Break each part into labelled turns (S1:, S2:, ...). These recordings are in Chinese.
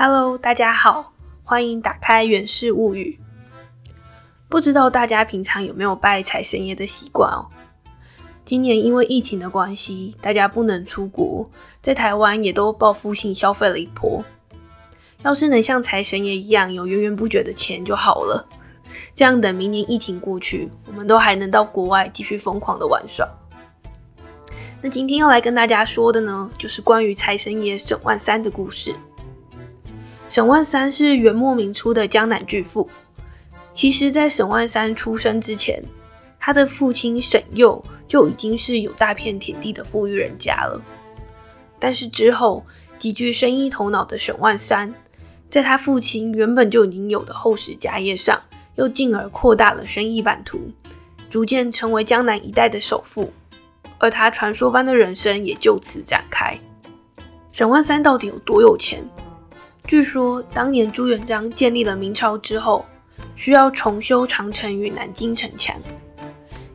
S1: Hello，大家好，欢迎打开《源氏物语》。不知道大家平常有没有拜财神爷的习惯哦？今年因为疫情的关系，大家不能出国，在台湾也都报复性消费了一波。要是能像财神爷一样有源源不绝的钱就好了，这样等明年疫情过去，我们都还能到国外继续疯狂的玩耍。那今天要来跟大家说的呢，就是关于财神爷沈万三的故事。沈万三是元末明初的江南巨富。其实，在沈万三出生之前，他的父亲沈佑就已经是有大片田地的富裕人家了。但是之后，极具生意头脑的沈万三，在他父亲原本就已经有的厚实家业上，又进而扩大了生意版图，逐渐成为江南一带的首富。而他传说般的人生也就此展开。沈万三到底有多有钱？据说当年朱元璋建立了明朝之后，需要重修长城与南京城墙。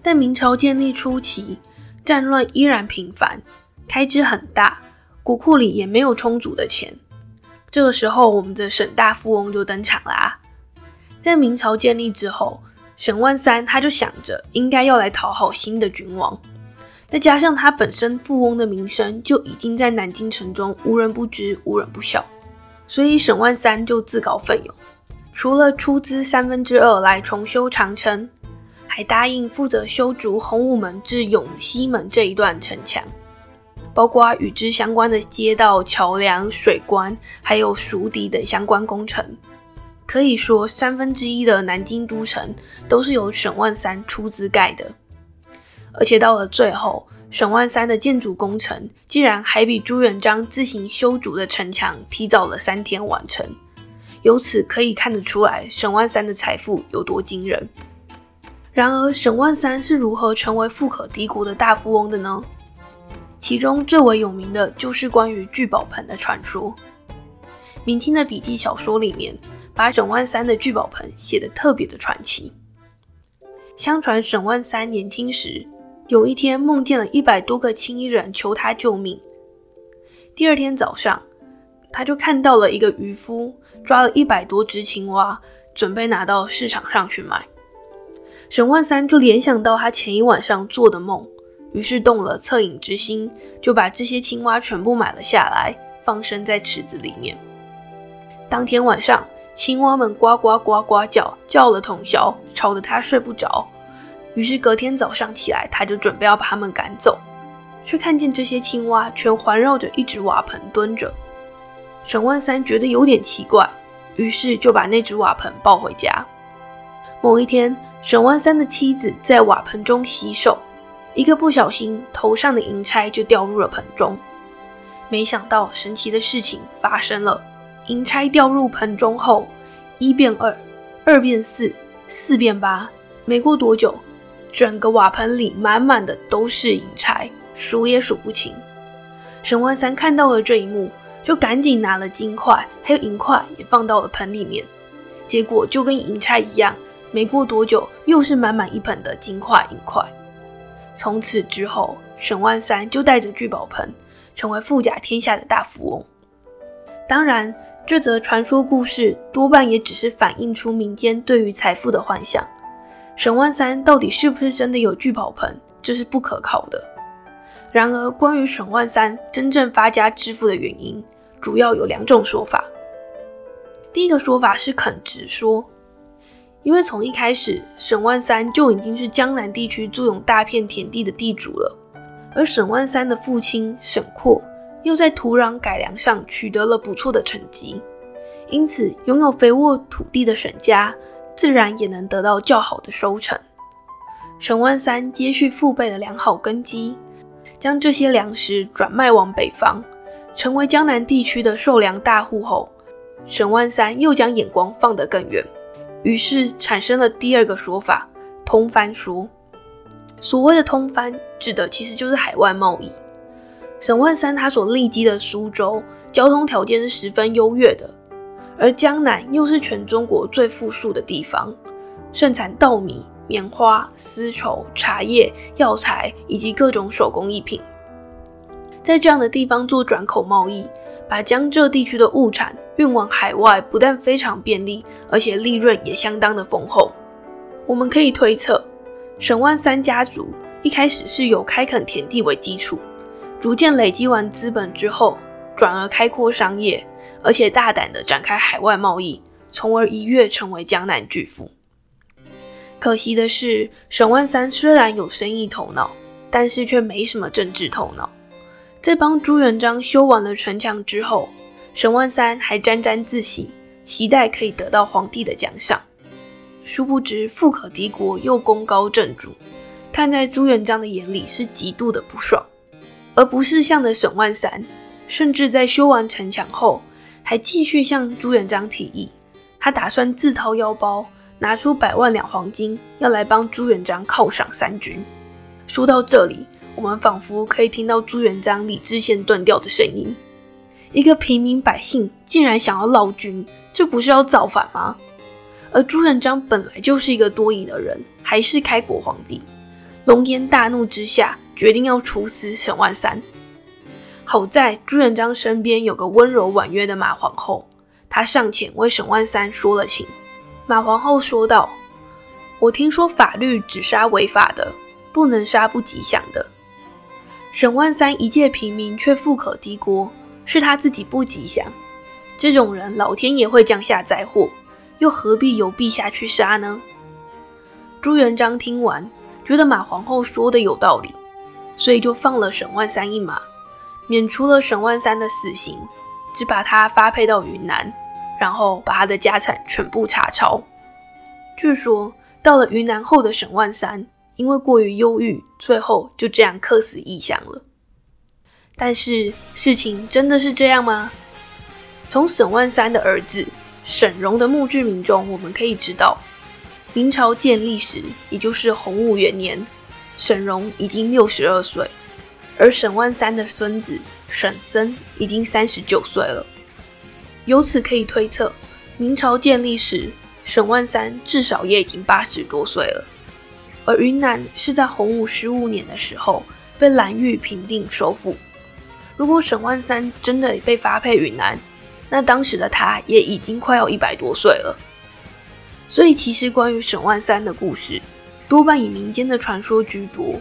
S1: 但明朝建立初期，战乱依然频繁，开支很大，国库里也没有充足的钱。这个时候，我们的沈大富翁就登场啦。在明朝建立之后，沈万三他就想着应该要来讨好新的君王。再加上他本身富翁的名声就已经在南京城中无人不知、无人不晓，所以沈万三就自告奋勇，除了出资三分之二来重修长城，还答应负责修筑洪武门至永西门这一段城墙，包括与之相关的街道、桥梁、水关，还有蜀底等相关工程。可以说，三分之一的南京都城都是由沈万三出资盖的。而且到了最后，沈万三的建筑工程竟然还比朱元璋自行修筑的城墙提早了三天完成。由此可以看得出来，沈万三的财富有多惊人。然而，沈万三是如何成为富可敌国的大富翁的呢？其中最为有名的就是关于聚宝盆的传说。明清的笔记小说里面，把沈万三的聚宝盆写得特别的传奇。相传沈万三年轻时。有一天，梦见了一百多个青衣人求他救命。第二天早上，他就看到了一个渔夫抓了一百多只青蛙，准备拿到市场上去卖。沈万三就联想到他前一晚上做的梦，于是动了恻隐之心，就把这些青蛙全部买了下来，放生在池子里面。当天晚上，青蛙们呱呱呱呱叫，叫了通宵，吵得他睡不着。于是隔天早上起来，他就准备要把他们赶走，却看见这些青蛙全环绕着一只瓦盆蹲着。沈万三觉得有点奇怪，于是就把那只瓦盆抱回家。某一天，沈万三的妻子在瓦盆中洗手，一个不小心，头上的银钗就掉入了盆中。没想到神奇的事情发生了，银钗掉入盆中后，一变二，二变四，四变八，没过多久。整个瓦盆里满满的都是银钗，数也数不清。沈万三看到了这一幕，就赶紧拿了金块还有银块也放到了盆里面。结果就跟银钗一样，没过多久又是满满一盆的金块银块。从此之后，沈万三就带着聚宝盆，成为富甲天下的大富翁。当然，这则传说故事多半也只是反映出民间对于财富的幻想。沈万三到底是不是真的有聚宝盆，这是不可靠的。然而，关于沈万三真正发家致富的原因，主要有两种说法。第一个说法是肯直说，因为从一开始，沈万三就已经是江南地区坐拥大片田地的地主了，而沈万三的父亲沈括又在土壤改良上取得了不错的成绩，因此拥有肥沃土地的沈家。自然也能得到较好的收成。沈万三接续父辈的良好根基，将这些粮食转卖往北方，成为江南地区的受粮大户后，沈万三又将眼光放得更远，于是产生了第二个说法——通番说。所谓的通番，指的其实就是海外贸易。沈万三他所立基的苏州，交通条件是十分优越的。而江南又是全中国最富庶的地方，盛产稻米、棉花、丝绸、茶叶、药材以及各种手工艺品。在这样的地方做转口贸易，把江浙地区的物产运往海外不但非常便利，而且利润也相当的丰厚。我们可以推测，沈万三家族一开始是由开垦田地为基础，逐渐累积完资本之后，转而开阔商业，而且大胆的展开海外贸易，从而一跃成为江南巨富。可惜的是，沈万三虽然有生意头脑，但是却没什么政治头脑。在帮朱元璋修完了城墙之后，沈万三还沾沾自喜，期待可以得到皇帝的奖赏。殊不知，富可敌国又功高震主，看在朱元璋的眼里是极度的不爽。而不是像的沈万三，甚至在修完城墙后，还继续向朱元璋提议，他打算自掏腰包。拿出百万两黄金，要来帮朱元璋犒赏三军。说到这里，我们仿佛可以听到朱元璋理智线断掉的声音。一个平民百姓竟然想要闹军，这不是要造反吗？而朱元璋本来就是一个多疑的人，还是开国皇帝，龙颜大怒之下，决定要处死沈万三。好在朱元璋身边有个温柔婉约的马皇后，她上前为沈万三说了情。马皇后说道：“我听说法律只杀违法的，不能杀不吉祥的。沈万三一介平民却富可敌国，是他自己不吉祥。这种人，老天也会降下灾祸，又何必由陛下去杀呢？”朱元璋听完，觉得马皇后说的有道理，所以就放了沈万三一马，免除了沈万三的死刑，只把他发配到云南。然后把他的家产全部查抄。据说到了云南后的沈万三，因为过于忧郁，最后就这样客死异乡了。但是事情真的是这样吗？从沈万三的儿子沈荣的墓志铭中，我们可以知道，明朝建立时，也就是洪武元年，沈荣已经六十二岁，而沈万三的孙子沈森已经三十九岁了。由此可以推测，明朝建立时，沈万三至少也已经八十多岁了。而云南是在洪武十五年的时候被蓝玉平定收复。如果沈万三真的被发配云南，那当时的他也已经快要一百多岁了。所以，其实关于沈万三的故事，多半以民间的传说居多。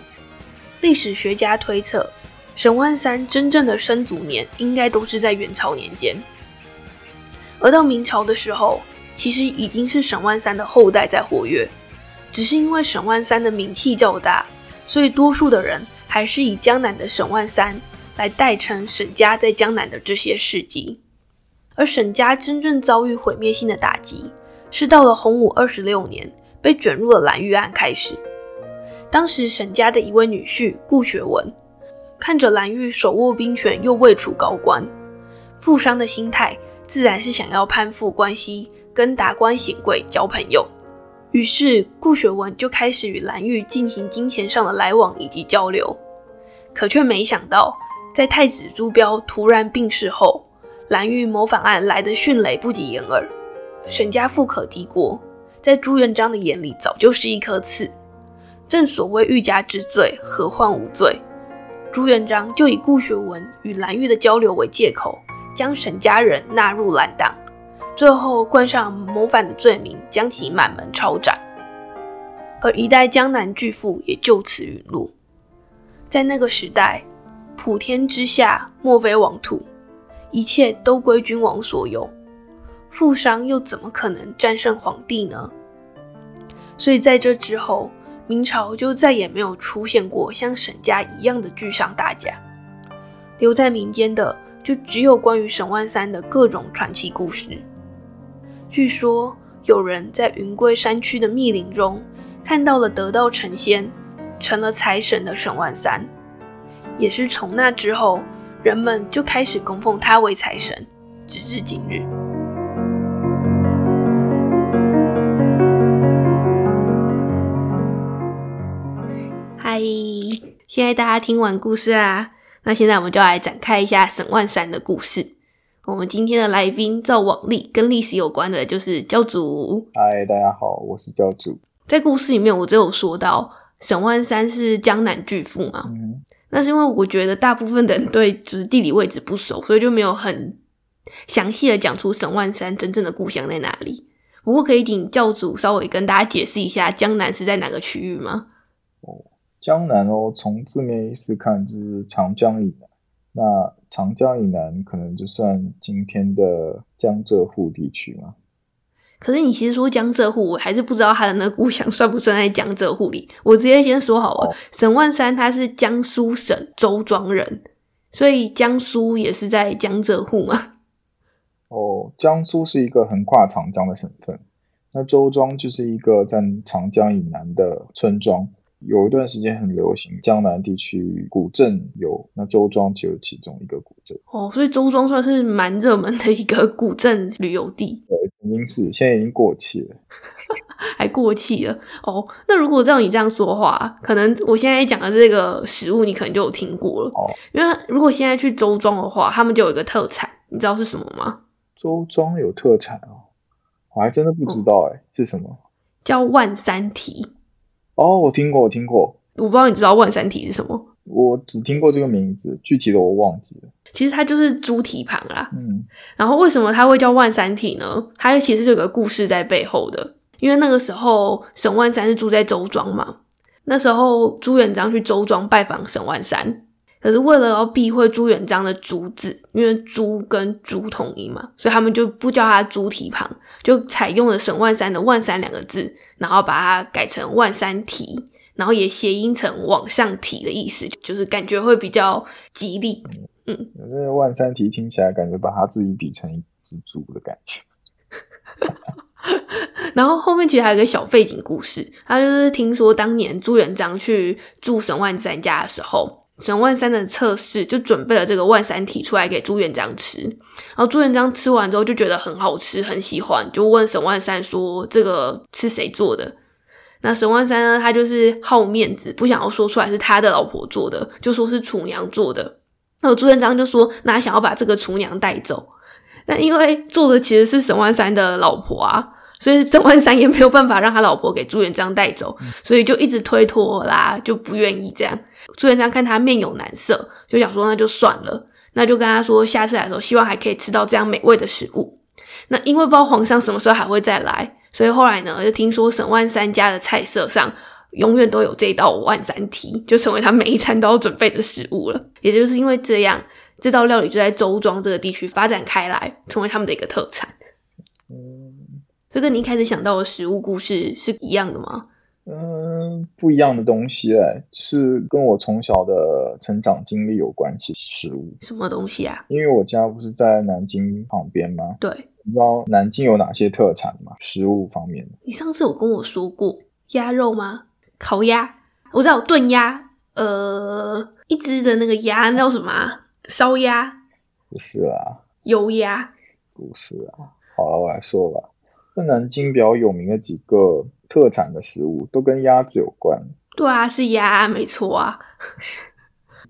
S1: 历史学家推测，沈万三真正的生卒年应该都是在元朝年间。而到明朝的时候，其实已经是沈万三的后代在活跃，只是因为沈万三的名气较大，所以多数的人还是以江南的沈万三来代称沈家在江南的这些事迹。而沈家真正遭遇毁灭性的打击，是到了洪武二十六年被卷入了蓝玉案开始。当时沈家的一位女婿顾学文，看着蓝玉手握兵权又位处高官，富商的心态。自然是想要攀附关系，跟达官显贵交朋友。于是顾学文就开始与蓝玉进行金钱上的来往以及交流。可却没想到，在太子朱标突然病逝后，蓝玉谋反案来的迅雷不及掩耳。沈家富可敌国，在朱元璋的眼里早就是一颗刺。正所谓欲加之罪，何患无罪？朱元璋就以顾学文与蓝玉的交流为借口。将沈家人纳入蓝党，最后冠上谋反的罪名，将其满门抄斩，而一代江南巨富也就此陨落。在那个时代，普天之下莫非王土，一切都归君王所有，富商又怎么可能战胜皇帝呢？所以在这之后，明朝就再也没有出现过像沈家一样的巨商大家，留在民间的。就只有关于沈万三的各种传奇故事。据说有人在云贵山区的密林中看到了得道成仙、成了财神的沈万三，也是从那之后，人们就开始供奉他为财神，直至今日。现在大家听完故事啊。那现在我们就来展开一下沈万三的故事。我们今天的来宾，照往例跟历史有关的，就是教主。
S2: 嗨，大家好，我是教主。
S1: 在故事里面，我只有说到沈万三是江南巨富嘛。嗯。那是因为我觉得大部分的人对就是地理位置不熟，所以就没有很详细的讲出沈万三真正的故乡在哪里。不过可以请教主稍微跟大家解释一下江南是在哪个区域吗？
S2: 哦，江南哦，从字面意思看就是长江以南。那长江以南可能就算今天的江浙沪地区吗？
S1: 可是你其实说江浙沪，我还是不知道他的那个故乡算不算在江浙沪里。我直接先说好了，沈万三他是江苏省周庄人，所以江苏也是在江浙沪嘛。
S2: 哦，江苏是一个横跨长江的省份，那周庄就是一个在长江以南的村庄。有一段时间很流行江南地区古镇游，那周庄就是其中一个古镇。
S1: 哦，所以周庄算是蛮热门的一个古镇旅游地。
S2: 对，曾经是，现在已经过气了。
S1: 还过气了？哦，那如果照你这样说的话，可能我现在讲的这个食物，你可能就有听过了。哦，因为如果现在去周庄的话，他们就有一个特产，你知道是什么吗？
S2: 周庄有特产哦，我还真的不知道哎，是什么？
S1: 叫万三蹄。
S2: 哦，我听过，我听过。
S1: 我不知道你知道万三体是什么？
S2: 我只听过这个名字，具体的我忘记了。
S1: 其实它就是猪蹄旁啦。嗯。然后为什么它会叫万三体呢？它其实有个故事在背后的。因为那个时候沈万三是住在周庄嘛，那时候朱元璋去周庄拜访沈万三。可是为了要避讳朱元璋的“朱”字，因为“朱”跟“朱”同音嘛，所以他们就不叫他猪蹄旁，就采用了沈万三的“万三”两个字，然后把它改成万三蹄，然后也谐音成往上提的意思，就是感觉会比较吉利。
S2: 嗯，那万三蹄听起来感觉把他自己比成一只猪的感觉。
S1: 然后后面其实还有个小背景故事，他就是听说当年朱元璋去住沈万三家的时候。沈万三的测试就准备了这个万三蹄出来给朱元璋吃，然后朱元璋吃完之后就觉得很好吃，很喜欢，就问沈万三说：“这个是谁做的？”那沈万三呢，他就是好面子，不想要说出来是他的老婆做的，就说是厨娘做的。那朱元璋就说：“那想要把这个厨娘带走。”那因为做的其实是沈万三的老婆啊。所以郑万三也没有办法让他老婆给朱元璋带走，所以就一直推脱啦，就不愿意这样。朱元璋看他面有难色，就想说那就算了，那就跟他说下次来的时候希望还可以吃到这样美味的食物。那因为不知道皇上什么时候还会再来，所以后来呢就听说沈万三家的菜色上永远都有这道万三蹄，就成为他每一餐都要准备的食物了。也就是因为这样，这道料理就在周庄这个地区发展开来，成为他们的一个特产。这跟你一开始想到的食物故事是一样的吗？
S2: 嗯，不一样的东西哎，是跟我从小的成长经历有关系。食物
S1: 什么东西啊？
S2: 因为我家不是在南京旁边吗？
S1: 对，
S2: 你知道南京有哪些特产吗？食物方面
S1: 你上次有跟我说过鸭肉吗？烤鸭，我知道炖鸭，呃，一只的那个鸭叫什么？烧鸭？
S2: 不是啊。
S1: 油鸭？
S2: 不是啊。好了，我来说吧。那南京比较有名的几个特产的食物，都跟鸭子有关。
S1: 对啊，是鸭，没错啊。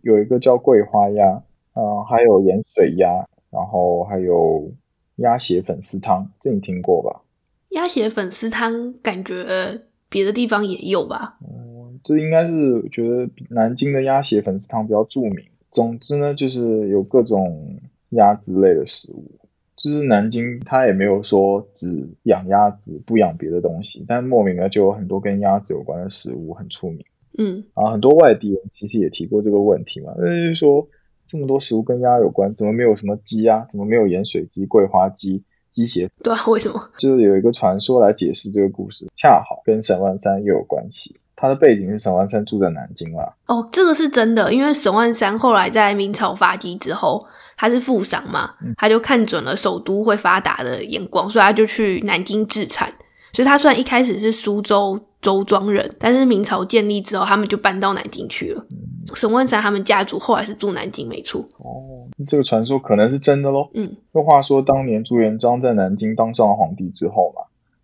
S2: 有一个叫桂花鸭，嗯，还有盐水鸭，然后还有鸭血粉丝汤，这你听过吧？
S1: 鸭血粉丝汤感觉别的地方也有吧？
S2: 嗯，这应该是觉得南京的鸭血粉丝汤比较著名。总之呢，就是有各种鸭之类的食物。就是南京，它也没有说只养鸭子不养别的东西，但莫名的就有很多跟鸭子有关的食物很出名。
S1: 嗯，
S2: 啊，很多外地人其实也提过这个问题嘛，那就是说这么多食物跟鸭有关，怎么没有什么鸡啊？怎么没有盐水鸡、桂花鸡、鸡血？
S1: 对啊，为什么？
S2: 就是有一个传说来解释这个故事，恰好跟沈万三又有关系。他的背景是沈万三住在南京啦。
S1: 哦，这个是真的，因为沈万三后来在明朝发迹之后。他是富商嘛，他就看准了首都会发达的眼光，所以他就去南京置产。所以他虽然一开始是苏州周庄人，但是明朝建立之后，他们就搬到南京去了。沈万三他们家族后来是住南京，没错。
S2: 哦，这个传说可能是真的喽。
S1: 嗯，
S2: 那话说，当年朱元璋在南京当上了皇帝之后嘛。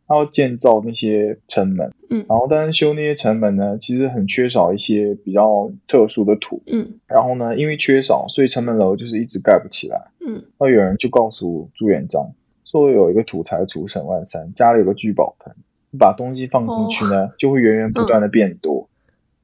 S2: 他要建造那些城门，
S1: 嗯，
S2: 然后但是修那些城门呢，其实很缺少一些比较特殊的土，
S1: 嗯，
S2: 然后呢，因为缺少，所以城门楼就是一直盖不起来，
S1: 嗯，
S2: 那有人就告诉朱元璋，说有一个土财主沈万三家里有个聚宝盆，把东西放进去呢，就会源源不断的变多，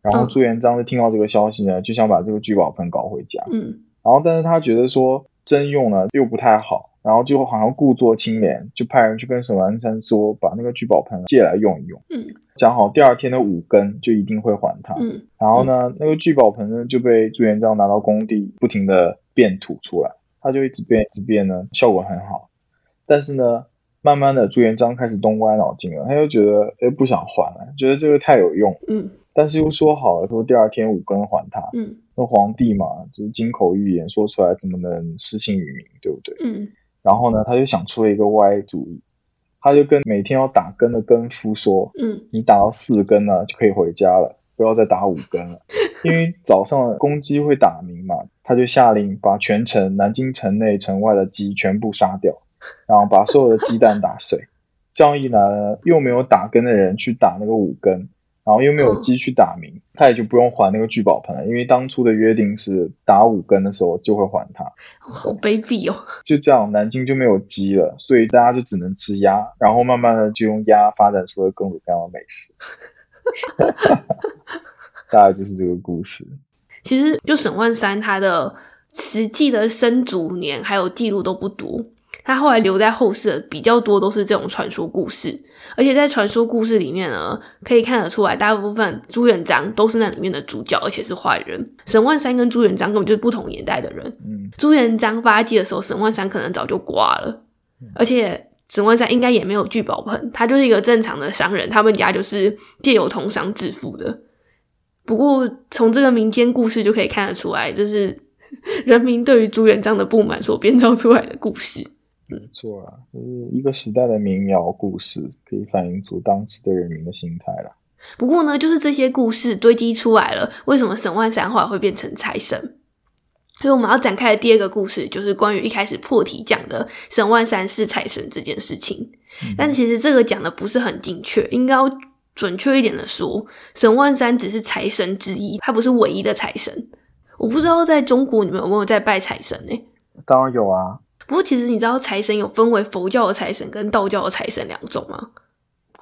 S2: 然后朱元璋就听到这个消息呢，就想把这个聚宝盆搞回家，
S1: 嗯，
S2: 然后但是他觉得说征用呢又不太好。然后就好像故作清廉，就派人去跟沈万三说，把那个聚宝盆借来用一用，
S1: 嗯
S2: 讲好第二天的五更就一定会还他。
S1: 嗯
S2: 然后呢，那个聚宝盆呢就被朱元璋拿到工地，不停的变土出来，他就一直变一直变呢，效果很好。但是呢，慢慢的朱元璋开始动歪脑筋了，他就觉得哎不想还了，觉得这个太有用，
S1: 嗯
S2: 但是又说好了说第二天五更还他。
S1: 嗯
S2: 那皇帝嘛，就是金口玉言，说出来怎么能失信于民，对不对？
S1: 嗯
S2: 然后呢，他就想出了一个歪主意，他就跟每天要打更的更夫说，
S1: 嗯
S2: 你打到四更呢就可以回家了，不要再打五更了，因为早上公鸡会打鸣嘛，他就下令把全城南京城内城外的鸡全部杀掉，然后把所有的鸡蛋打碎，这样一来呢，又没有打更的人去打那个五更，然后又没有鸡去打鸣，他也就不用还那个聚宝盆了，因为当初的约定是打五根的时候就会还他。
S1: 好卑鄙哦。
S2: 就这样，南京就没有鸡了，所以大家就只能吃鸭，然后慢慢的就用鸭发展出了各种各样的美食。大概就是这个故事。
S1: 其实就沈万三他的实际的生卒年还有记录都不多，他后来留在后世的比较多都是这种传说故事，而且在传说故事里面呢，可以看得出来，大部分朱元璋都是那里面的主角，而且是坏人。沈万三跟朱元璋根本就是不同年代的人。
S2: 嗯，
S1: 朱元璋发迹的时候，沈万三可能早就挂了，而且沈万三应该也没有聚宝盆，他就是一个正常的商人，他们家就是借由通商致富的。不过从这个民间故事就可以看得出来，这是 人民对于朱元璋的不满所编造出来的故事。
S2: 没错啊，就是一个时代的民谣故事，可以反映出当时的人民的心态啦。
S1: 不过呢，就是这些故事堆积出来了，为什么沈万三后来会变成财神？所以我们要展开的第二个故事，就是关于一开始破题讲的沈万三是财神这件事情。
S2: 嗯
S1: 但其实这个讲的不是很精确，应该要准确一点的说，沈万三只是财神之一，他不是唯一的财神。我不知道在中国你们有没有在拜财神呢、
S2: 当然有啊，
S1: 不过其实你知道财神有分为佛教的财神跟道教的财神两种吗？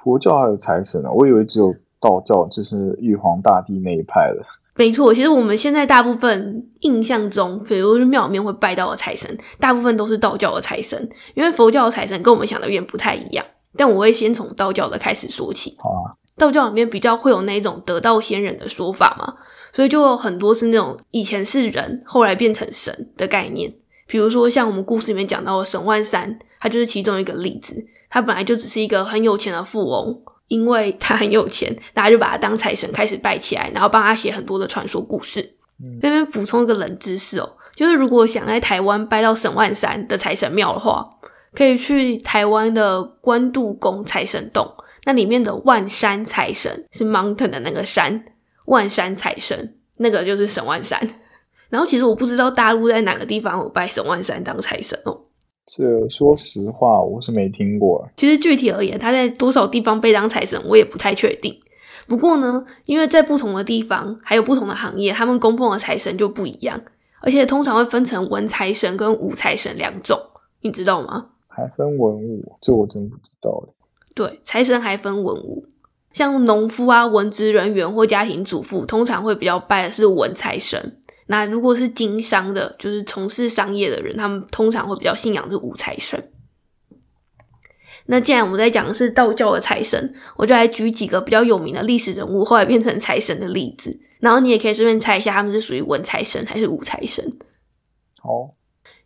S2: 佛教还有财神啊，我以为只有道教，就是玉皇大帝那一派的。
S1: 没错，其实我们现在大部分印象中，比如庙里面会拜到的财神，大部分都是道教的财神，因为佛教的财神跟我们想的有点不太一样。但我会先从道教的开始说起。
S2: 好啊，
S1: 道教里面比较会有那种得道仙人的说法嘛，所以就有很多是那种以前是人，后来变成神的概念。比如说像我们故事里面讲到的沈万三，他就是其中一个例子。他本来就只是一个很有钱的富翁，因为他很有钱，大家就把他当财神开始拜起来，然后帮他写很多的传说故事。
S2: 嗯
S1: 这边补充一个冷知识哦，就是如果想在台湾拜到沈万三的财神庙的话，可以去台湾的关渡宫财神洞，那里面的万山财神是 mountain 的那个山，万山财神那个就是沈万三。然后其实我不知道大陆在哪个地方有拜沈万三当财神哦。
S2: 这说实话我是没听过。
S1: 其实具体而言，他在多少地方被当财神，我也不太确定。不过呢，因为在不同的地方，还有不同的行业，他们供奉的财神就不一样，而且通常会分成文财神跟武财神两种，你知道吗？
S2: 还分文武，这我真不知道欸
S1: 对，财神还分文武，像农夫啊、文职人员或家庭主妇，通常会比较拜的是文财神。那如果是经商的，就是从事商业的人，他们通常会比较信仰是武财神。那既然我们在讲的是道教的财神，我就来举几个比较有名的历史人物后来变成财神的例子，然后你也可以顺便猜一下他们是属于文财神还是武财神。
S2: 哦，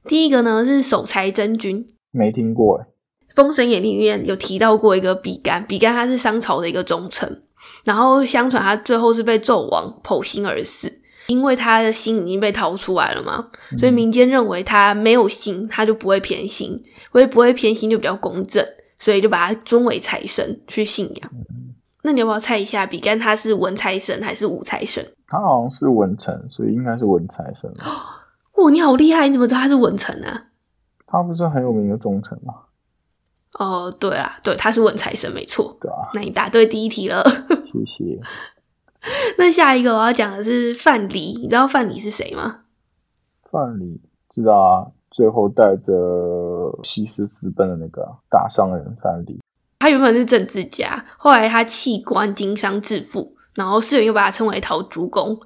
S1: 第一个呢是守财真君，
S2: 没听过哎。
S1: 《封神演义》里面有提到过一个比干，比干他是商朝的一个忠臣，然后相传他最后是被纣王剖心而死，因为他的心已经被掏出来了嘛，所以民间认为他没有心，他就不会偏心，所以不会偏心就比较公正，所以就把他尊为财神去信仰。那你要不要猜一下，比干他是文财神还是武财神？
S2: 他好像是文臣，所以应该是文财神吧。
S1: 哇，你好厉害！你怎么知道他是文臣啊？
S2: 他不是很有名的忠臣吗？
S1: 哦，对啦，对，他是文财神，没错。
S2: 对啊，
S1: 那你答对第一题了。
S2: 谢谢。
S1: 那下一个我要讲的是范蠡，你知道范蠡是谁吗？
S2: 范蠡知道啊，最后带着西施私奔的那个大商人范蠡。
S1: 他原本是政治家，后来他弃官经商致富，然后世人又把他称为陶朱公。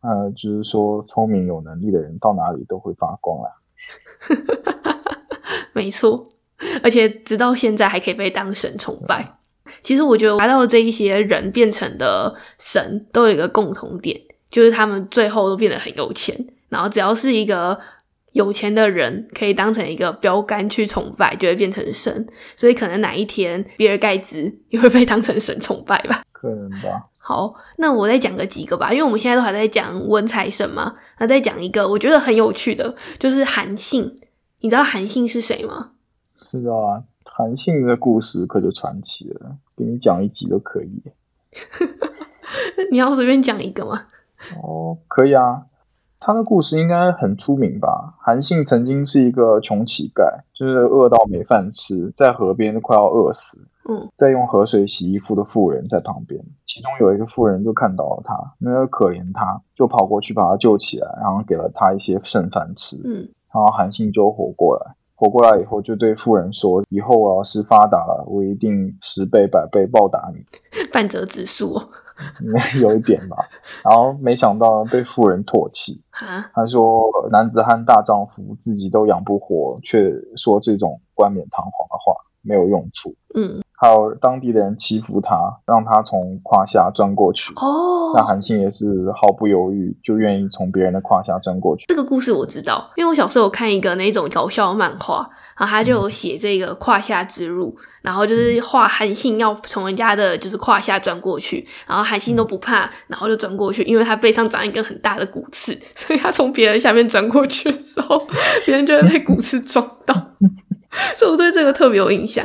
S2: 呃，就是说聪明有能力的人到哪里都会发光啦。
S1: 没错，而且直到现在还可以被当神崇拜。其实我觉得达到这一些人变成的神都有一个共同点，就是他们最后都变得很有钱。然后只要是一个有钱的人，可以当成一个标杆去崇拜，就会变成神。所以可能哪一天比尔盖茨也会被当成神崇拜吧？
S2: 可能吧。
S1: 好，那我再讲个几个吧，因为我们现在都还在讲文财神嘛。那再讲一个我觉得很有趣的，就是韩信。你知道韩信是谁吗？
S2: 是啊。韩信的故事可就传奇了，给你讲一集都可以。
S1: 你要随便讲一个吗？
S2: 哦，可以啊。他的故事应该很出名吧？韩信曾经是一个穷乞丐，就是饿到没饭吃，在河边都快要饿死。
S1: 嗯，
S2: 在用河水洗衣服的妇人在旁边，其中有一个妇人就看到了他，那个可怜他，就跑过去把他救起来，然后给了他一些剩饭吃。
S1: 嗯，
S2: 然后韩信就活过来。活过来以后，就对富人说：“以后我要是发达了，我一定十倍百倍报答你。”
S1: 半折指数，
S2: 有一点吧。然后没想到被富人唾弃。他说：“男子汉大丈夫，自己都养不活，却说这种冠冕堂皇的话，没有用处。”
S1: 嗯。
S2: 还有当地的人欺负他，让他从胯下钻过去。
S1: 哦，
S2: 那韩信也是毫不犹豫，就愿意从别人的胯下钻过去。
S1: 这个故事我知道，因为我小时候看一个那种搞笑漫画，然后他就有写这个胯下之辱，然后就是画韩信要从人家的就是胯下钻过去，然后韩信都不怕，然后就钻过去，因为他背上长一根很大的骨刺，所以他从别人下面钻过去的时候，别人就会被骨刺撞到。所以我对这个特别有印象。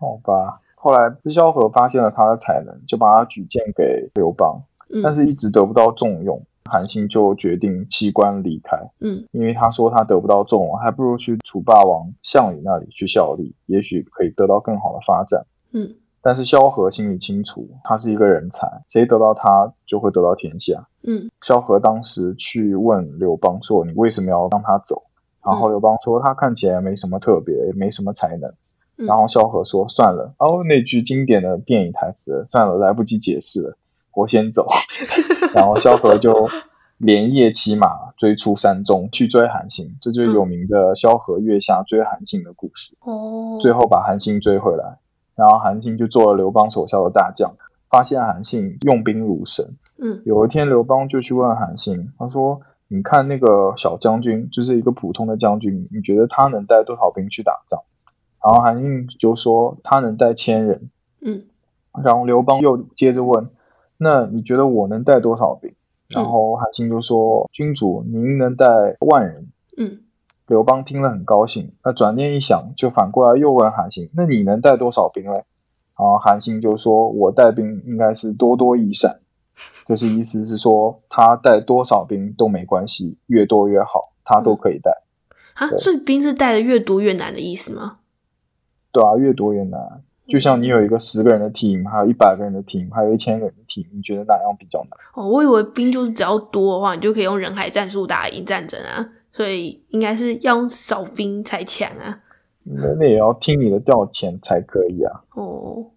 S2: 好吧。后来，施萧何发现了他的才能，就把他举荐给刘邦，但是一直得不到重用。韩信就决定弃官离开，
S1: 嗯，
S2: 因为他说他得不到重用，还不如去楚霸王项羽那里去效力，也许可以得到更好的发展。
S1: 嗯，
S2: 但是萧何心里清楚，他是一个人才，谁得到他就会得到天下。
S1: 嗯，
S2: 萧何当时去问刘邦说：“你为什么要让他走？”然后刘邦说：“他看起来没什么特别，也没什么才能。”然后萧何说：“算了，哦，那句经典的电影台词，算了，来不及解释了，我先走。”然后萧何就连夜骑马追出山中去追韩信，这就是有名的萧何月下追韩信的故事。
S1: 哦，
S2: 最后把韩信追回来，然后韩信就做了刘邦手下的大将，发现韩信用兵如神。
S1: 嗯，
S2: 有一天刘邦就去问韩信，他说：“你看那个小将军，就是一个普通的将军，你觉得他能带多少兵去打仗？”然后韩信就说他能带千人，
S1: 嗯，
S2: 然后刘邦又接着问，那你觉得我能带多少兵？然后韩信就说君主您能带万人，
S1: 嗯，
S2: 刘邦听了很高兴，那转念一想，就反过来又问韩信，那你能带多少兵嘞？然后韩信就说我带兵应该是多多益善，就是意思是说他带多少兵都没关系，越多越好，他都可以带。
S1: 啊，所以兵是带的越多越难的意思吗？
S2: 对啊，越多越难。就像你有一个十个人的 team，还有一百个人的 team，还有一千个人的 team，你觉得哪样比较难？
S1: 哦，我以为兵就是只要多的话，你就可以用人海战术打赢战争啊。所以应该是要用少兵才强啊。
S2: 那那也要听你的调遣才可以啊。
S1: 哦。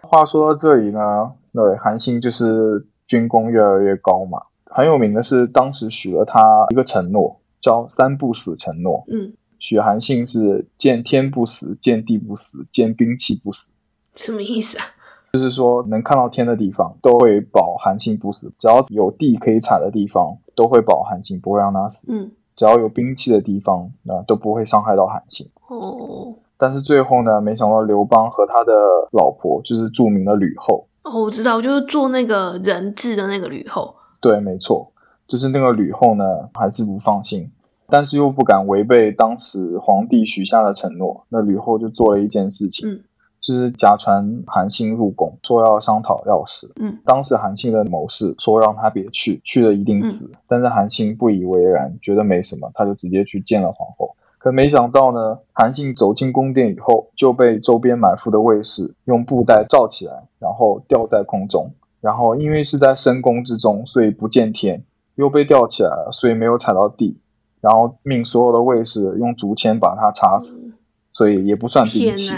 S2: 话说到这里呢，对韩信就是军功越来越高嘛。很有名的是，当时许了他一个承诺，叫三不死承诺。
S1: 嗯。
S2: 许韩信是见天不死，见地不死，见兵器不死，
S1: 什么意思啊？
S2: 就是说能看到天的地方都会保韩信不死，只要有地可以踩的地方都会保韩信，不会让他死。
S1: 嗯，
S2: 只要有兵器的地方啊都不会伤害到韩信。
S1: 哦，
S2: 但是最后呢，没想到刘邦和他的老婆就是著名的吕后。
S1: 哦，我知道，就是做那个人质的那个吕后。
S2: 对，没错，就是那个吕后呢，还是不放心。但是又不敢违背当时皇帝许下的承诺，那吕后就做了一件事情，
S1: 嗯，
S2: 就是假传韩信入宫，说要商讨要事。
S1: 嗯，
S2: 当时韩信的谋士说让他别去，去了一定死。但是韩信不以为然，觉得没什么，他就直接去见了皇后。可没想到呢，韩信走进宫殿以后，就被周边埋伏的卫士用布袋罩起来，然后吊在空中。然后因为是在深宫之中，所以不见天，又被吊起来了，所以没有踩到地。然后命所有的卫士用竹签把他插死，所以也不算兵器，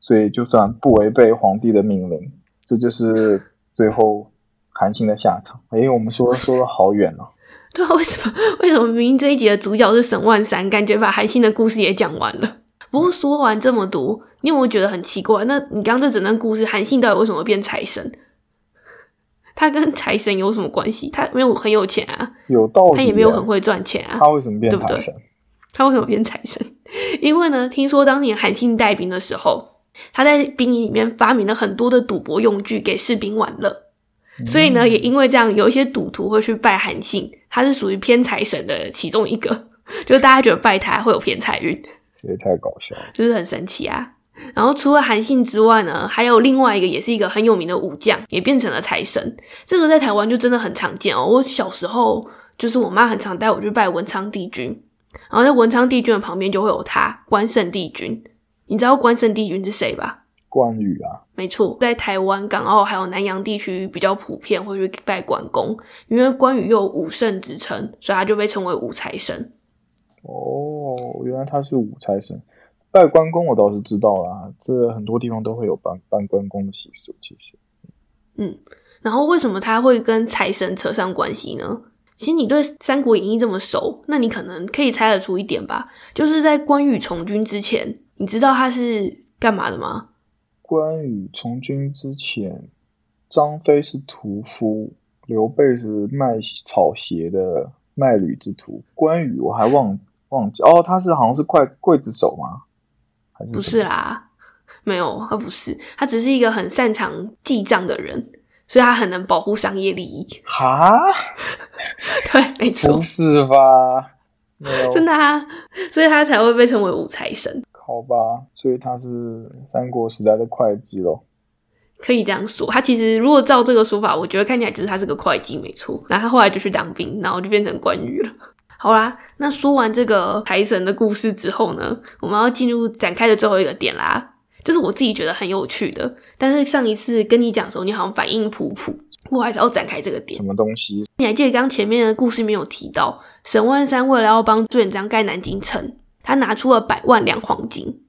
S2: 所以就算不违背皇帝的命令，这就是最后韩信的下场。哎，我们说 说的好远哦。
S1: 对啊，为什么为什么明明这一集的主角是沈万三，感觉把韩信的故事也讲完了？不过说完这么多，你有没有觉得很奇怪？那你刚刚这整段故事，韩信到底为什么会变财神？他跟财神有什么关系？他没有很有钱啊，
S2: 有道理、
S1: 他也没有很会赚钱啊。
S2: 他为什么变财神？
S1: 他为什么变财神？因为呢，听说当年韩信带兵的时候，他在兵营里面发明了很多的赌博用具给士兵玩乐，所以呢，也因为这样，有一些赌徒会去拜韩信，他是属于偏财神的其中一个，就是大家觉得拜他会有偏财运，
S2: 这也太搞笑了，
S1: 就是很神奇啊。然后除了韩信之外呢，还有另外一个也是一个很有名的武将，也变成了财神。这个在台湾就真的很常见哦。我小时候就是我妈很常带我去拜文昌帝君，然后在文昌帝君的旁边就会有他关圣帝君。你知道关圣帝君是谁吧？
S2: 关羽啊，
S1: 没错，在台湾、港澳还有南洋地区比较普遍会去拜关公，因为关羽又有武圣之称，所以他就被称为武财神。
S2: 哦，原来他是武财神。拜关公我倒是知道啦，这很多地方都会有拜拜关公的习俗。其实，
S1: 嗯，然后为什么他会跟财神扯上关系呢？其实你对《三国演义》这么熟，那你可能可以猜得出一点吧？就是在关羽从军之前，你知道他是干嘛的吗？
S2: 关羽从军之前，张飞是屠夫，刘备是卖草鞋的卖履之徒。关羽我还忘忘记哦，他是好像是刽刽子手吗？
S1: 不是啦，没有，他不是，他只是一个很擅长记账的人，所以他很能保护商业利益。
S2: 哈？
S1: 对，没错。
S2: 不是吧？
S1: 真的啊，所以他才会被称为五财神。
S2: 好吧，所以他是三国时代的会计咯。
S1: 可以这样说，他其实如果照这个说法，我觉得看起来就是他是个会计，没错。然后他后来就去当兵，然后就变成关羽了。好啦，那说完这个财神的故事之后呢，我们要进入展开的最后一个点啦，就是我自己觉得很有趣的。但是上一次跟你讲的时候，你好像反应普普，我还是要展开这个点。
S2: 什么东西？
S1: 你还记得刚前面的故事没有提到，沈万三为了要帮朱元璋盖南京城，他拿出了百万两黄金。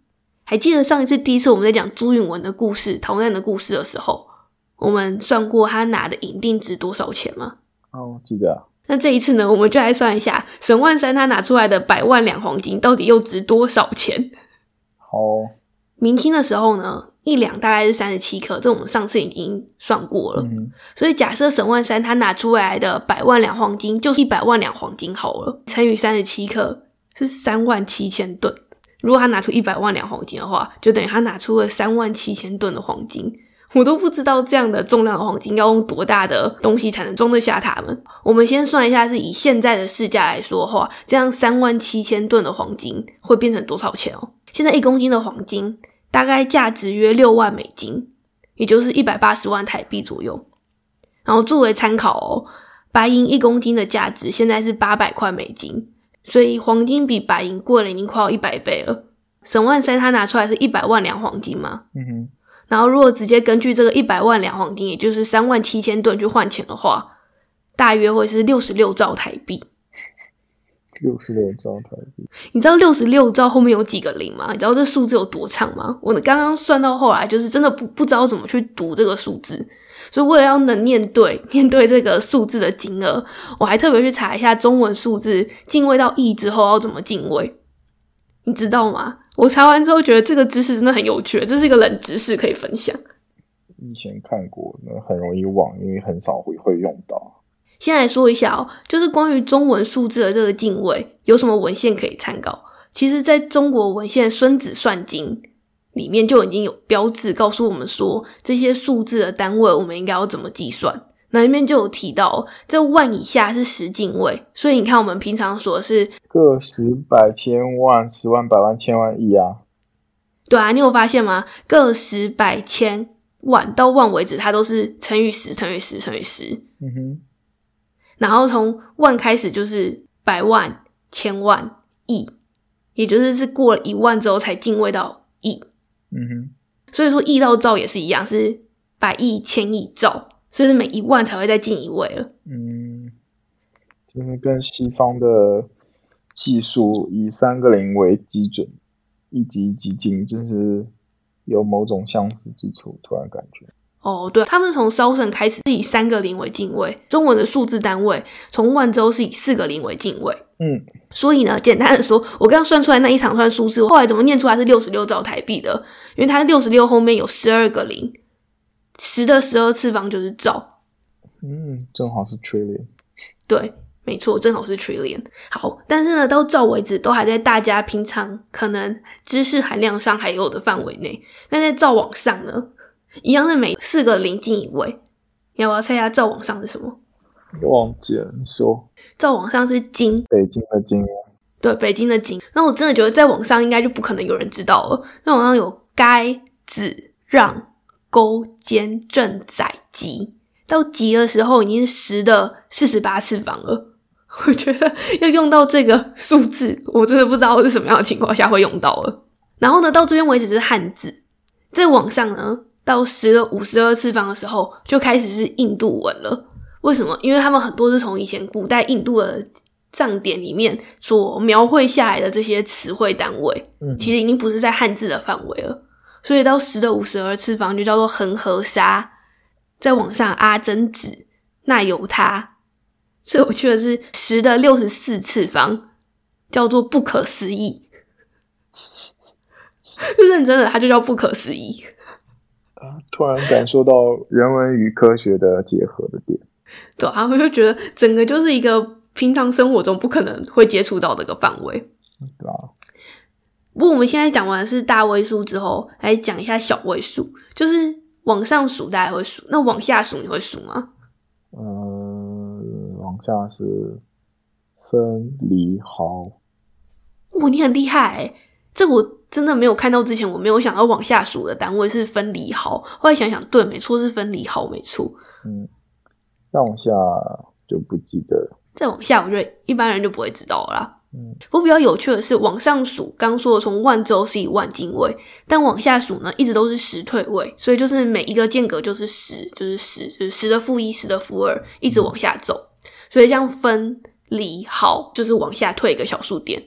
S1: 还记得上一次第一次我们在讲朱允文的故事、逃难的故事的时候，我们算过他拿的银锭值多少钱吗？
S2: 哦，记得。
S1: 那这一次呢，我们就来算一下沈万三他拿出来的百万两黄金到底又值多少钱？
S2: 好，
S1: 明清的时候呢，一两大概是三十七克，这我们上次已经算过了。所以假设沈万三他拿出来的百万两黄金就是一百万两黄金好了，乘以三十七克是三万七千吨。如果他拿出一百万两黄金的话，就等于他拿出了三万七千吨的黄金。我都不知道这样的重量的黄金要用多大的东西才能装得下它们。我们先算一下，是以现在的市价来说的话，这样三万七千吨的黄金会变成多少钱哦？现在一公斤的黄金大概价值约六万美金，也就是一百八十万台币左右。然后作为参考哦，白银一公斤的价值现在是八百块美金，所以黄金比白银贵了已经快要一百倍了。沈万三他拿出来是一百万两黄金吗？嗯哼。然后，如果直接根据这个一百万两黄金，也就是三万七千吨去换钱的话，大约会是六十六兆台币。
S2: 六十六兆台币，
S1: 你知道六十六兆后面有几个零吗？你知道这数字有多长吗？我刚刚算到后来，就是真的不不知道怎么去读这个数字，所以为了要能念对念对这个数字的金额，我还特别去查一下中文数字进位到亿之后要怎么进位，你知道吗？我查完之后觉得这个知识真的很有趣，这是一个冷知识可以分享。
S2: 以前看过，那很容易忘，因为很少会会用到。
S1: 先来说一下哦，就是关于中文数字的这个进位，有什么文献可以参考？其实，在中国文献《孙子算经》里面就已经有标志告诉我们说，这些数字的单位我们应该要怎么计算。那里面就有提到，这万以下是十进位，所以你看我们平常说的是
S2: 个十百千万十万百万千万亿啊。
S1: 对啊，你有发现吗？个十百千万到万为止，它都是乘以十乘以十乘以十。嗯哼。然后从万开始就是百万、千万、亿，也就是是过了一万之后才进位到亿。嗯哼。所以说亿到兆也是一样，是百亿、千亿、兆。所以是每一万才会再进一位了。嗯，
S2: 就是跟西方的技术以三个零为基准，一级一级进，真是有某种相似之处。突然感觉，
S1: 哦，对，他们从烧神开始是以三个零为进位，中文的数字单位从万州是以四个零为进位，
S2: 嗯，
S1: 所以呢，简单的说，我刚刚算出来那一长串数字，后来怎么念出来是六十六兆台币的？因为它六十六后面有十二个零，十的十二次方就是兆。
S2: 嗯，正好是 trillion。
S1: 对，没错，正好是 trillion。好，但是呢，到兆为止都还在大家平常可能知识含量上还有的范围内。那在兆往上呢，一样是每四个零进一位。你要不要猜一下兆往上是什么？
S2: 忘记了，你说
S1: 兆往上是金，
S2: 北京的京。
S1: 对，北京的京。那我真的觉得在往上应该就不可能有人知道了。那往上有该、子、让、勾、肩、正、载、吉，到吉的时候已经是十的四十八次方了。我觉得要用到这个数字，我真的不知道是什么样的情况下会用到了。然后呢，到这边为止是汉字，再往上呢，到十的五十二次方的时候，就开始是印度文了。为什么？因为他们很多是从以前古代印度的藏典里面所描绘下来的这些词汇单位，
S2: 嗯，
S1: 其实已经不是在汉字的范围了。所以到十的五十二次方就叫做恒河沙，再往上阿真子、那由他。所以我去的是十的六十四次方叫做不可思议，认真的，它就叫不可思议。
S2: 啊，突然感受到人文与科学的结合的点。
S1: 对啊，我就觉得整个就是一个平常生活中不可能会接触到的一个范围。
S2: 对啊。
S1: 不过我们现在讲完的是大位数之后，来讲一下小位数，就是往上数大家会数，那往下数你会数吗？
S2: 嗯，往下是分离毫。
S1: 哇，你很厉害诶这我真的没有看到之前，我没有想到往下数的单位是分离毫。后来想想，对，没错，是分离毫，没错。
S2: 嗯，再往下就不记得了。
S1: 再往下，我觉得一般人就不会知道了啦。
S2: 嗯，
S1: 不过比较有趣的是，往上数，刚说的从万周是以万进位，但往下数呢，一直都是十退位，所以就是每一个间隔就是十，就是十，就是十的负一，十的负二，一直往下走。所以像分、离、好，就是往下退一个小数点，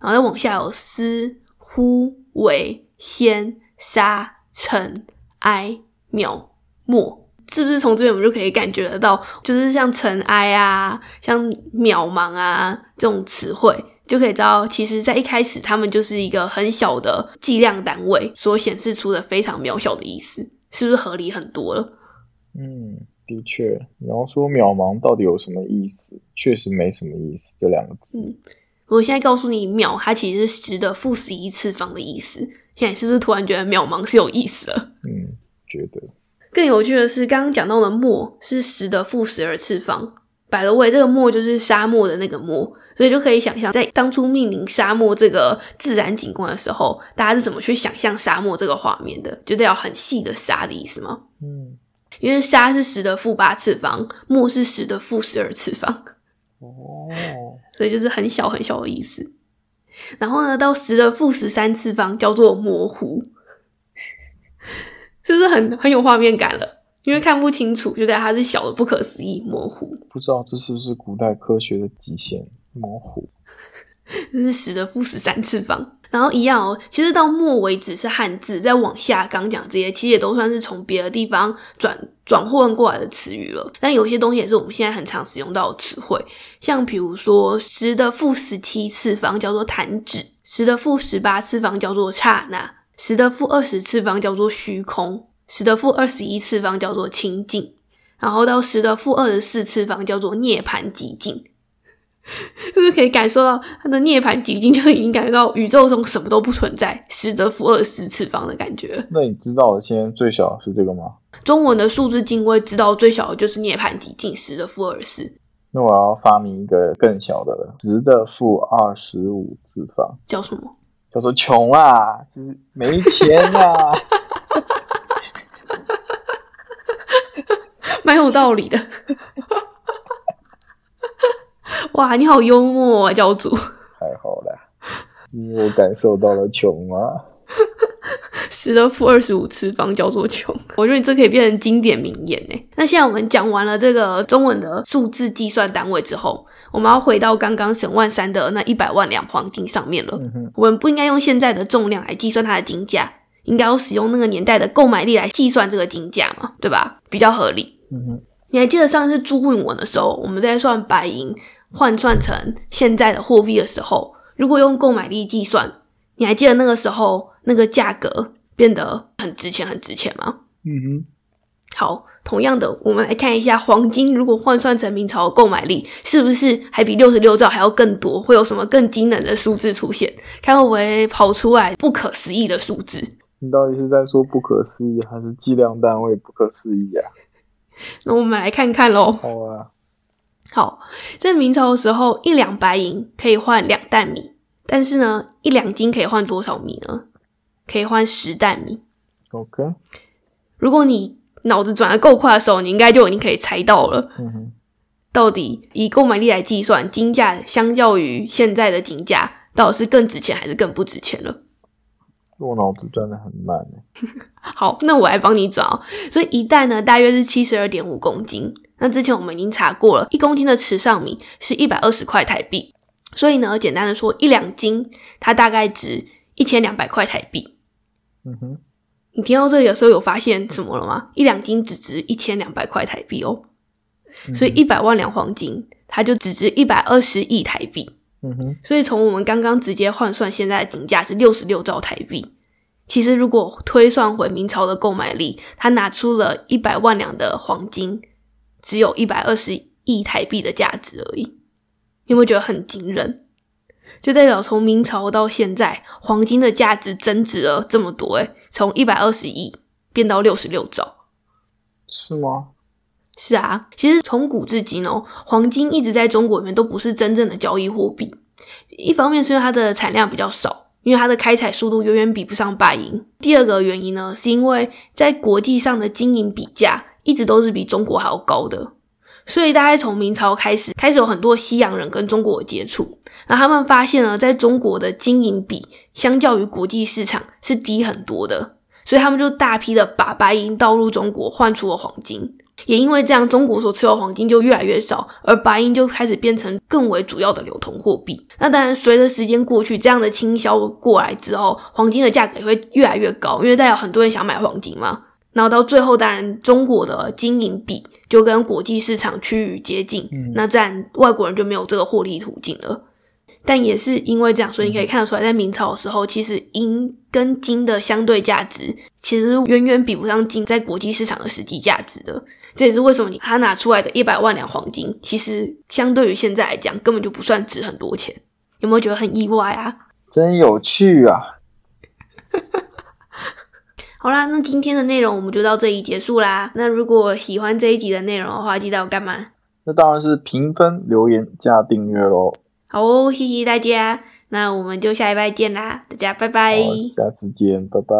S1: 然后再往下有思、呼、为、先、杀、成、哀、渺、末。是不是从这边我们就可以感觉得到，就是像尘埃啊、像渺茫啊这种词汇，就可以知道，其实在一开始他们就是一个很小的计量单位所显示出的非常渺小的意思，是不是合理很多了？
S2: 嗯，的确，你要说渺茫到底有什么意思？确实没什么意思，这两个字。
S1: 嗯，我现在告诉你，秒它其实是十的负十一次方的意思。现在是不是突然觉得渺茫是有意思了？
S2: 嗯，觉得。
S1: 更有趣的是，刚刚讲到的漠是十的负十二次方。百了位，这个漠就是沙漠的那个漠，所以就可以想象，在当初命名沙漠这个自然景观的时候，大家是怎么去想象沙漠这个画面的？觉得要很细的沙的意思吗？
S2: 嗯，
S1: 因为沙是十的负八次方，漠是十的负十二次方，
S2: 哦，
S1: 所以就是很小很小的意思。然后呢，到十的负十三次方叫做模糊。是不是很很有画面感了？因为看不清楚，就在它是小的不可思议、模糊。
S2: 不知道这是不是古代科学的极限？模糊，
S1: 这是十的负十三次方。然后一样哦，其实到末为止是汉字，再往下刚讲这些，其实也都算是从别的地方转转换过来的词语了。但有些东西也是我们现在很常使用到的词汇，像比如说十的负十七次方叫做弹指，十的负十八次方叫做刹那。十的负二十次方叫做虚空，十的负二十一次方叫做清净，然后到十的负二十四次方叫做涅槃寂静，是不是可以感受到它的涅槃寂静，就已经感觉到宇宙中什么都不存在？十的负二十次方的感觉。
S2: 那你知道的现在最小是这个吗？
S1: 中文的数字进位知道最小的就是涅槃几近，十的负二十。
S2: 那我要发明一个更小的了，十的负二十五次方
S1: 叫什么？
S2: 叫做穷啊，就是没钱啊，
S1: 蛮有道理的。哇，你好幽默啊，教主。
S2: 太好了，因为我感受到了穷啊。
S1: 十的负二十五次方叫做穷，我觉得这可以变成经典名言呢。那现在我们讲完了这个中文的数字计算单位之后。我们要回到刚刚沈万三的那一百万两黄金上面了。我们不应该用现在的重量来计算它的金价，应该要使用那个年代的购买力来计算这个金价嘛，对吧？比较合理。
S2: 嗯哼，
S1: 你还记得上次朱运文的时候，我们在算白银换算成现在的货币的时候，如果用购买力计算，你还记得那个时候那个价格变得很值钱、很值钱吗？
S2: 嗯哼，
S1: 好，同样的，我们来看一下黄金，如果换算成明朝的购买力，是不是还比六十六兆还要更多？会有什么更惊人的数字出现？看会不会跑出来不可思议的数字？
S2: 你到底是在说不可思议，还是计量单位不可思议啊？
S1: 那我们来看看喽。
S2: 好啊，
S1: 好，在明朝的时候，一两白银可以换两担米，但是呢，一两斤可以换多少米呢？可以换十担米。
S2: OK，
S1: 如果你脑子转的够快的时候，你应该就已经可以猜到了，
S2: 嗯哼，
S1: 到底以购买力来计算，金价相较于现在的金价，到底是更值钱还是更不值钱了？
S2: 我脑子转的很慢欸
S1: 好，那我来帮你转哦。所以一袋呢，大约是七十二点五公斤。那之前我们已经查过了，一公斤的池上米是一百二十块台币。所以呢，简单的说，一两斤它大概值一千两百块台币。
S2: 嗯哼，
S1: 你听到这里的时候有发现什么了吗？一两斤只值一千两百块台币哦，所以一百万两黄金它就只值一百二十亿台币。
S2: 嗯哼，
S1: 所以从我们刚刚直接换算，现在的金价是六十六兆台币。其实如果推算回明朝的购买力，他拿出了一百万两的黄金，只有一百二十亿台币的价值而已。你有没有觉得很惊人？就代表从明朝到现在，黄金的价值增值了这么多，诶从一百二十亿变到六十六兆。
S2: 是吗？
S1: 是啊，其实从古至今哦，黄金一直在中国里面都不是真正的交易货币。一方面是因为它的产量比较少，因为它的开采速度远远比不上白银。第二个原因呢，是因为在国际上的金银比价一直都是比中国还要高的。所以大概从明朝开始，开始有很多西洋人跟中国接触，那他们发现呢，在中国的金银比相较于国际市场是低很多的，所以他们就大批的把白银倒入中国，换出了黄金。也因为这样，中国所持有黄金就越来越少，而白银就开始变成更为主要的流通货币。那当然，随着时间过去，这样的倾销过来之后，黄金的价格也会越来越高，因为代表很多人想买黄金嘛。然后到最后，当然中国的金银比就跟国际市场趋于接近，
S2: 嗯
S1: 那这样外国人就没有这个获利途径了。但也是因为这样，所以你可以看得出来，在明朝的时候，其实银跟金的相对价值其实远远比不上金在国际市场的实际价值的。这也是为什么你他拿出来的一百万两黄金，其实相对于现在来讲，根本就不算值很多钱。有没有觉得很意外啊？
S2: 真有趣啊！
S1: 好啦，那今天的内容我们就到这里结束啦。那如果喜欢这一集的内容的话，记得要干嘛？
S2: 那当然是评分、留言加订阅喽。
S1: 好哦，谢谢大家。那我们就下一拜见啦，大家拜拜。
S2: 好，下次见，拜拜。